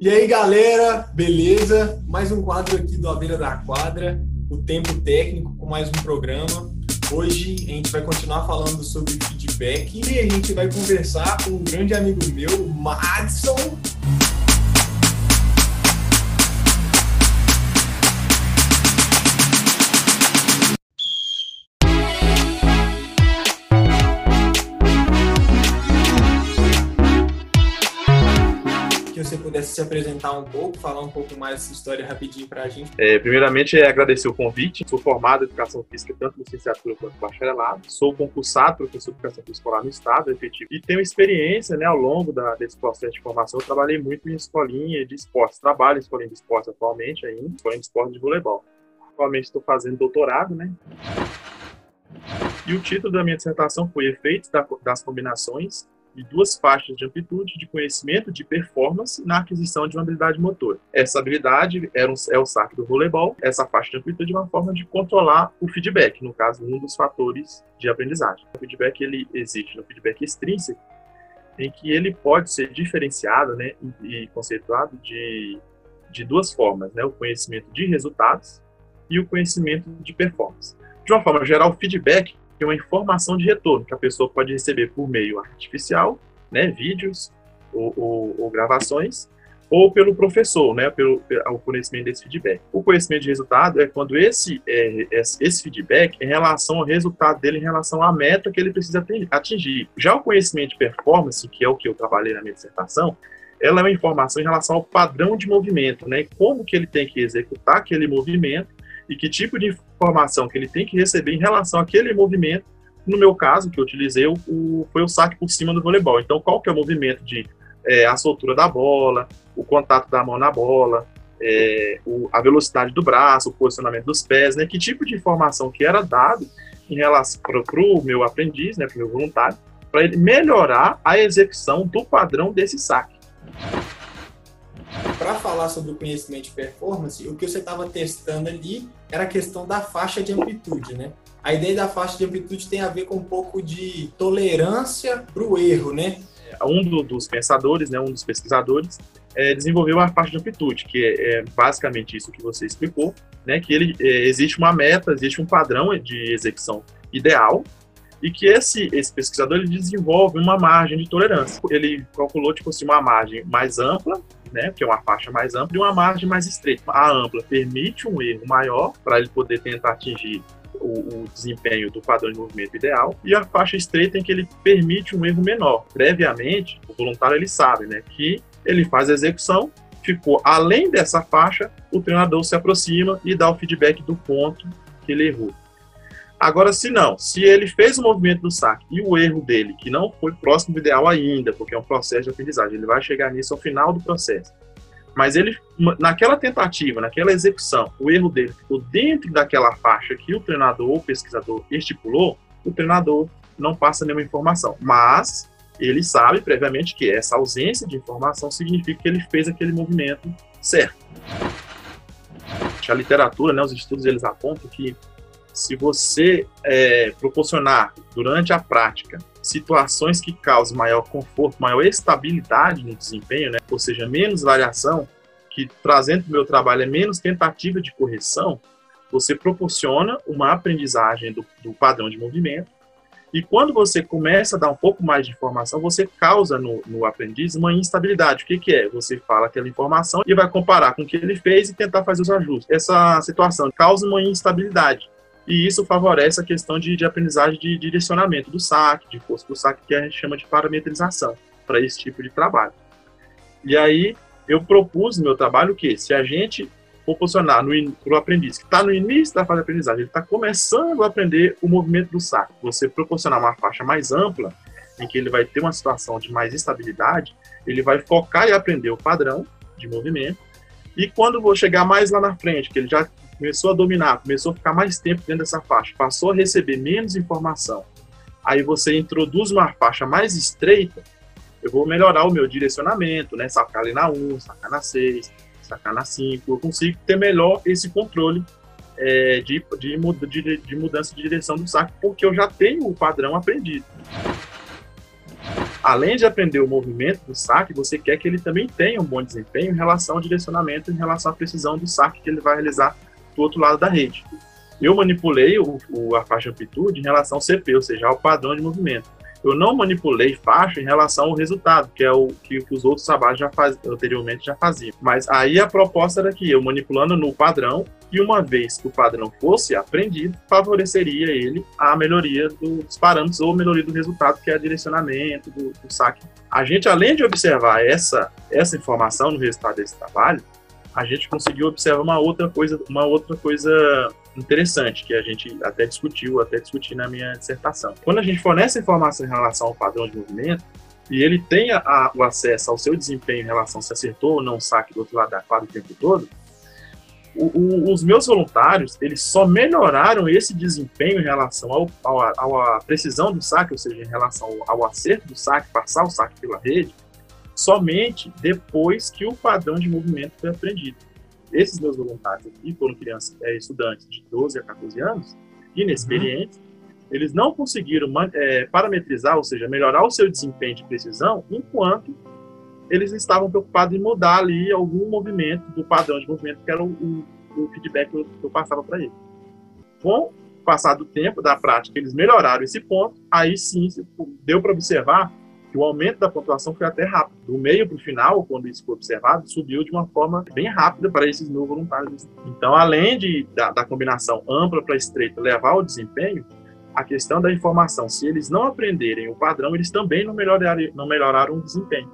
E aí, galera, beleza? Mais um quadro aqui do A Beira da Quadra, o Tempo Técnico, com mais um programa. Hoje a gente vai continuar falando sobre feedback e a gente vai conversar com um grande amigo meu, Madison. Você pudesse se apresentar um pouco, falar um pouco mais dessa história rapidinho para a gente. É, primeiramente, é agradecer o convite. Sou formado em Educação Física, tanto licenciatura quanto bacharelado. Sou concursado professor de Educação Física Escolar no Estado, efetivo. E tenho experiência, né, ao longo da, desse processo de formação. Eu trabalhei muito em escolinha de esportes. Trabalho em escolinha de esportes atualmente ainda, escolinha de esportes de voleibol. Atualmente estou fazendo doutorado, né? E o título da minha dissertação foi Efeitos das Combinações de duas faixas de amplitude de conhecimento de performance na aquisição de uma habilidade motora. Essa habilidade era um, é o saque do voleibol, essa faixa de amplitude é uma forma de controlar o feedback, no caso, um dos fatores de aprendizagem. O feedback ele existe no feedback extrínseco, em que ele pode ser diferenciado né, e conceituado de, de duas formas, né, o conhecimento de resultados e o conhecimento de performance. De uma forma geral, o feedback tem uma informação de retorno que a pessoa pode receber por meio artificial, né, vídeos ou, ou, ou gravações, ou pelo professor, né, pelo, pelo conhecimento desse feedback. O conhecimento de resultado é quando esse, é, esse feedback é em relação ao resultado dele, em relação à meta que ele precisa atingir. Já o conhecimento de performance, que é o que eu trabalhei na minha dissertação, ela é uma informação em relação ao padrão de movimento, né, como que ele tem que executar aquele movimento e que tipo de informação que ele tem que receber em relação àquele movimento. No meu caso, que eu utilizei, o, foi o saque por cima do voleibol. Então, qual que é o movimento de é, a soltura da bola, o contato da mão na bola, é, o, a velocidade do braço, o posicionamento dos pés, né? Que tipo de informação que era dado em relação para o meu aprendiz, né, para o meu voluntário, para ele melhorar a execução do padrão desse saque para falar sobre o conhecimento de performance, o que você estava testando ali era a questão da faixa de amplitude, né? A ideia da faixa de amplitude tem a ver com um pouco de tolerância para o erro, né? Um do, dos pensadores, né, um dos pesquisadores, é, desenvolveu a faixa de amplitude, que é, é, basicamente isso que você explicou, né, que ele, é, existe uma meta, existe um padrão de execução ideal, e que esse, esse pesquisador ele desenvolve uma margem de tolerância. Ele calculou tipo assim, uma margem mais ampla né, que é uma faixa mais ampla, e uma margem mais estreita. A ampla permite um erro maior para ele poder tentar atingir o, o, desempenho do padrão de movimento ideal, e a faixa estreita em que ele permite um erro menor. Previamente, o voluntário ele sabe né, que ele faz a execução, ficou além dessa faixa, o treinador se aproxima e dá o feedback do ponto que ele errou. Agora, se não, se ele fez o movimento do saque e o erro dele, que não foi próximo do ideal ainda, porque é um processo de aprendizagem, ele vai chegar nisso ao final do processo. Mas ele, naquela tentativa, naquela execução, o erro dele ficou dentro daquela faixa que o treinador ou pesquisador estipulou, o treinador não passa nenhuma informação. Mas ele sabe previamente que essa ausência de informação significa que ele fez aquele movimento certo. A literatura, né, os estudos, eles apontam que se você é, proporcionar durante a prática situações que causem maior conforto, maior estabilidade no desempenho, né? ou seja, menos variação, que trazendo para o meu trabalho é menos tentativa de correção, você proporciona uma aprendizagem do, do padrão de movimento e quando você começa a dar um pouco mais de informação, você causa no, no aprendiz uma instabilidade. O que, que, é? Você fala aquela informação e vai comparar com o que ele fez e tentar fazer os ajustes. Essa situação causa uma instabilidade e isso favorece a questão de, de aprendizagem de direcionamento do saque, de força do saque, que a gente chama de parametrização para esse tipo de trabalho. E aí eu propus no meu trabalho que se a gente proporcionar para o aprendiz que está no início da fase de aprendizagem, ele está começando a aprender o movimento do saque, você proporcionar uma faixa mais ampla, em que ele vai ter uma situação de mais estabilidade, ele vai focar e aprender o padrão de movimento, e quando vou chegar mais lá na frente, que ele já começou a dominar, começou a ficar mais tempo dentro dessa faixa, passou a receber menos informação, aí você introduz uma faixa mais estreita, eu vou melhorar o meu direcionamento, né? Sacar ali na 1, sacar na 6, sacar na 5, eu consigo ter melhor esse controle é, de, de, de, de mudança de direção do saque, porque eu já tenho o padrão aprendido. além de aprender o movimento do saque, você quer que ele também tenha um bom desempenho em relação ao direcionamento, em relação à precisão do saque que ele vai realizar do outro lado da rede. Eu manipulei o, o, a faixa amplitude em relação ao CP, ou seja, ao padrão de movimento. Eu não manipulei faixa em relação ao resultado, que é o que, que os outros trabalhos já faz, anteriormente já faziam. Mas aí a proposta era que eu manipulando no padrão, e uma vez que o padrão fosse aprendido, favoreceria ele a melhoria dos parâmetros ou melhoria do resultado, que é o direcionamento do, do saque. A gente, além de observar essa, essa informação no resultado desse trabalho, a gente conseguiu observar uma outra coisa, uma outra coisa interessante que a gente até discutiu, até discuti na minha dissertação. Quando a gente fornece informação em relação ao padrão de movimento e ele tem a, o acesso ao seu desempenho em relação se acertou ou não o saque do outro lado da quadra o tempo todo, o, o, os meus voluntários eles só melhoraram esse desempenho em relação ao, ao, à precisão do saque, ou seja, em relação ao, ao acerto do saque, passar o saque pela rede, somente depois que o padrão de movimento foi aprendido. Esses meus voluntários aqui foram crianças, é, estudantes de 12 a 14 anos, inexperientes, uhum. eles não conseguiram é, parametrizar, ou seja, melhorar o seu desempenho de precisão, enquanto eles estavam preocupados em mudar ali algum movimento do padrão de movimento, que era o, o, o feedback que eu, que eu passava para eles. Com o passar do tempo, da prática, eles melhoraram esse ponto, aí sim deu para observar o aumento da pontuação foi até rápido. Do meio para o final, quando isso foi observado, subiu de uma forma bem rápida para esses mil voluntários. Então, além de, da, da combinação ampla para estreita levar ao desempenho, a questão da informação, se eles não aprenderem o padrão, eles também não melhoraram, não melhoraram o desempenho.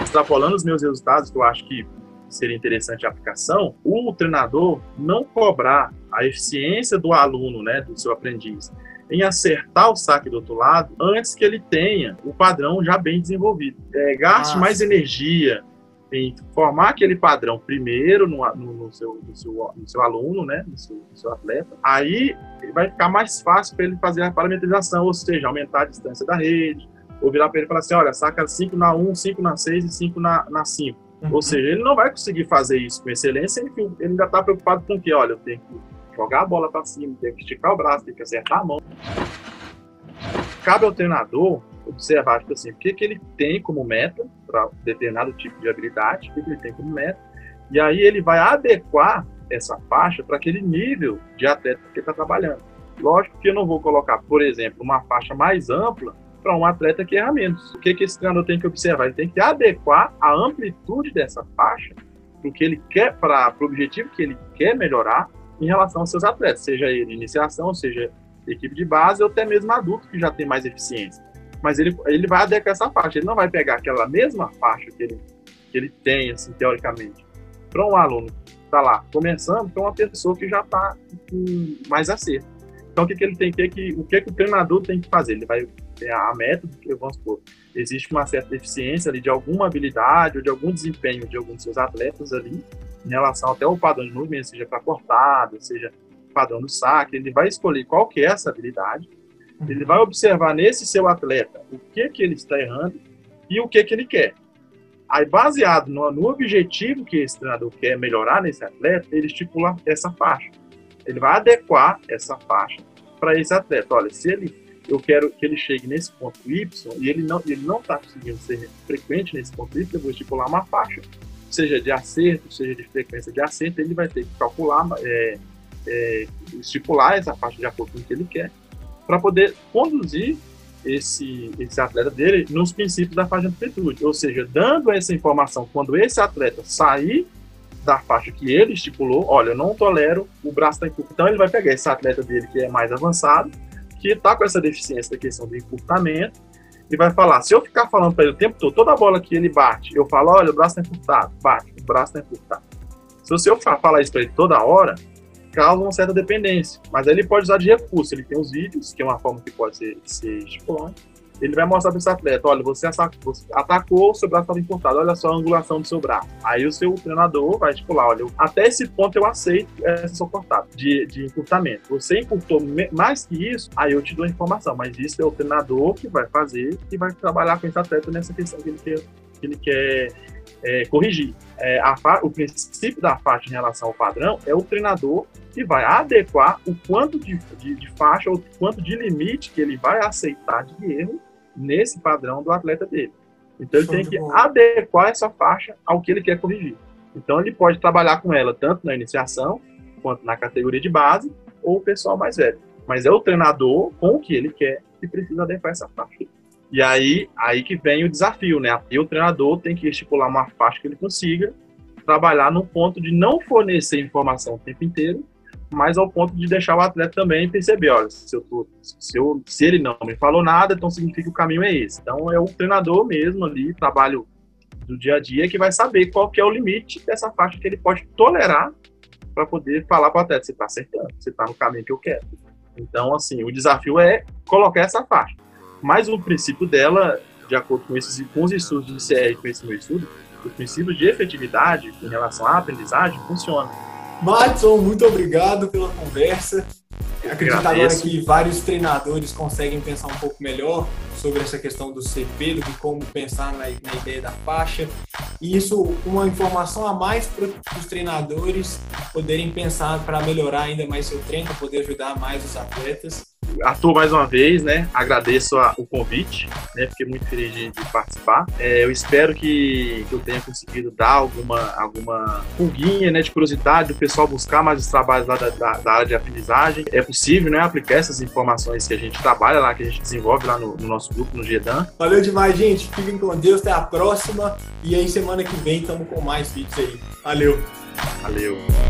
Extrapolando os meus resultados, que eu acho que seria interessante a aplicação, o treinador não cobrar a eficiência do aluno, né, do seu aprendiz, em acertar o saque do outro lado antes que ele tenha o padrão já bem desenvolvido. É, gaste Nossa. mais energia em formar aquele padrão primeiro no, no, no, seu, no, seu, seu aluno, né, no seu, seu atleta. Aí vai ficar mais fácil para ele fazer a parametrização, ou seja, aumentar a distância da rede, ou virar para ele e falar assim, olha, saca 5 na 1, 5 na 6 e 5 na, na 5. Uhum. Ou seja, ele não vai conseguir fazer isso com excelência, ele, ele ainda está preocupado com o quê? Olha, eu tenho que jogar a bola para cima, tem que esticar o braço, tem que acertar a mão. Cabe ao treinador observar, tipo assim, o que, que ele tem como meta para determinado tipo de habilidade, o que, que ele tem como meta, e aí ele vai adequar essa faixa para aquele nível de atleta que está trabalhando. Lógico que eu não vou colocar, por exemplo, uma faixa mais ampla para um atleta que erra menos. O que, que esse treinador tem que observar? Ele tem que adequar a amplitude dessa faixa para que ele quer, para o objetivo que ele quer melhorar em relação aos seus atletas, seja ele iniciação, seja equipe de base ou até mesmo adulto que já tem mais eficiência. Mas ele, ele vai adequar essa faixa, ele não vai pegar aquela mesma faixa que ele, que ele tem, assim, teoricamente, para um aluno que está lá começando, para uma pessoa que já está com mais acerto. Então, o que, que ele tem que o que, que o treinador tem que fazer? Ele vai ter a método que, vamos supor, existe uma certa deficiência ali de alguma habilidade ou de algum desempenho de alguns dos seus atletas ali, em relação até ao padrão de movimento, seja para cortada, seja padrão do saque, ele vai escolher qual que é essa habilidade, ele vai observar nesse seu atleta o que que ele está errando e o que que ele quer. Aí, baseado no, no objetivo que esse treinador quer melhorar nesse atleta, ele estipula essa faixa. Ele vai adequar essa faixa para esse atleta. Olha, se ele eu quero que ele chegue nesse ponto Y e ele não ele não está conseguindo ser frequente nesse ponto Y, eu vou estipular uma faixa seja de acerto, seja de frequência de acerto, ele vai ter que calcular, é, é, estipular essa faixa de acordo com o que ele quer, para poder conduzir esse, esse atleta dele nos princípios da faixa de amplitude. Ou seja, dando essa informação, quando esse atleta sair da faixa que ele estipulou, olha, eu não tolero o braço da encurtamento. Então ele vai pegar esse atleta dele que é mais avançado, que está com essa deficiência da questão do encurtamento, e vai falar. Se eu ficar falando para ele o tempo todo, toda bola que ele bate, eu falo, olha, o braço está encurtado, bate, o braço está encurtado. Se eu falar isso para ele toda hora, causa uma certa dependência. Mas aí ele pode usar de recurso. Ele tem os vídeos, que é uma forma que pode ser, ser estipulada ele vai mostrar para esse atleta, olha, você, atacou, seu braço estava encurtado, olha só a angulação do seu braço. Aí o seu treinador vai lá, olha, até esse ponto eu aceito essa sua cortada de, de encurtamento. Você encurtou mais que isso, aí eu te dou a informação, mas isso é o treinador que vai fazer e vai trabalhar com esse atleta nessa questão que ele quer, que ele quer é, corrigir. É, a, o princípio da faixa em relação ao padrão é o treinador que vai adequar o quanto de, de, de faixa ou quanto de limite que ele vai aceitar de erro nesse padrão do atleta dele. Então ele tem que adequar essa faixa ao que ele quer corrigir. Então ele pode trabalhar com ela tanto na iniciação quanto na categoria de base ou o pessoal mais velho. Mas é o treinador com o que ele quer que precisa adequar essa faixa. E aí, aí que vem o desafio, né? E o treinador tem que estipular uma faixa que ele consiga trabalhar no ponto de não fornecer informação o tempo inteiro, mas ao ponto de deixar o atleta também perceber, olha, se, eu tô, se, eu, se ele não me falou nada, então significa que o caminho é esse. Então é o treinador mesmo ali, trabalho do dia a dia, que vai saber qual que é o limite dessa faixa que ele pode tolerar para poder falar para o atleta, você está acertando, você está no caminho que eu quero. Então, assim, o desafio é colocar essa faixa. Mas o princípio dela, de acordo com, esses, com os estudos do ICR com esse meu estudo, o princípio de efetividade em relação à aprendizagem funciona. Matson, muito obrigado pela conversa. Acredito agora que vários treinadores conseguem pensar um pouco melhor sobre essa questão do CP, do que como pensar na, na ideia da faixa. E isso, uma informação a mais para os treinadores poderem pensar para melhorar ainda mais seu treino, poder ajudar mais os atletas. Arthur, mais uma vez, né? Agradeço a, o convite, né? Fiquei muito feliz de, de participar. É, eu espero que, que, eu tenha conseguido dar alguma, alguma pulguinha, né? De curiosidade do pessoal buscar mais os trabalhos lá da, da, da, área de aprendizagem. É possível, né? Aplicar essas informações que a gente trabalha lá, que a gente desenvolve lá no, no nosso grupo, no GEDAN. Valeu demais, gente. Fiquem com Deus. Até a próxima. E aí, semana que vem, estamos com mais vídeos aí. Valeu. Valeu.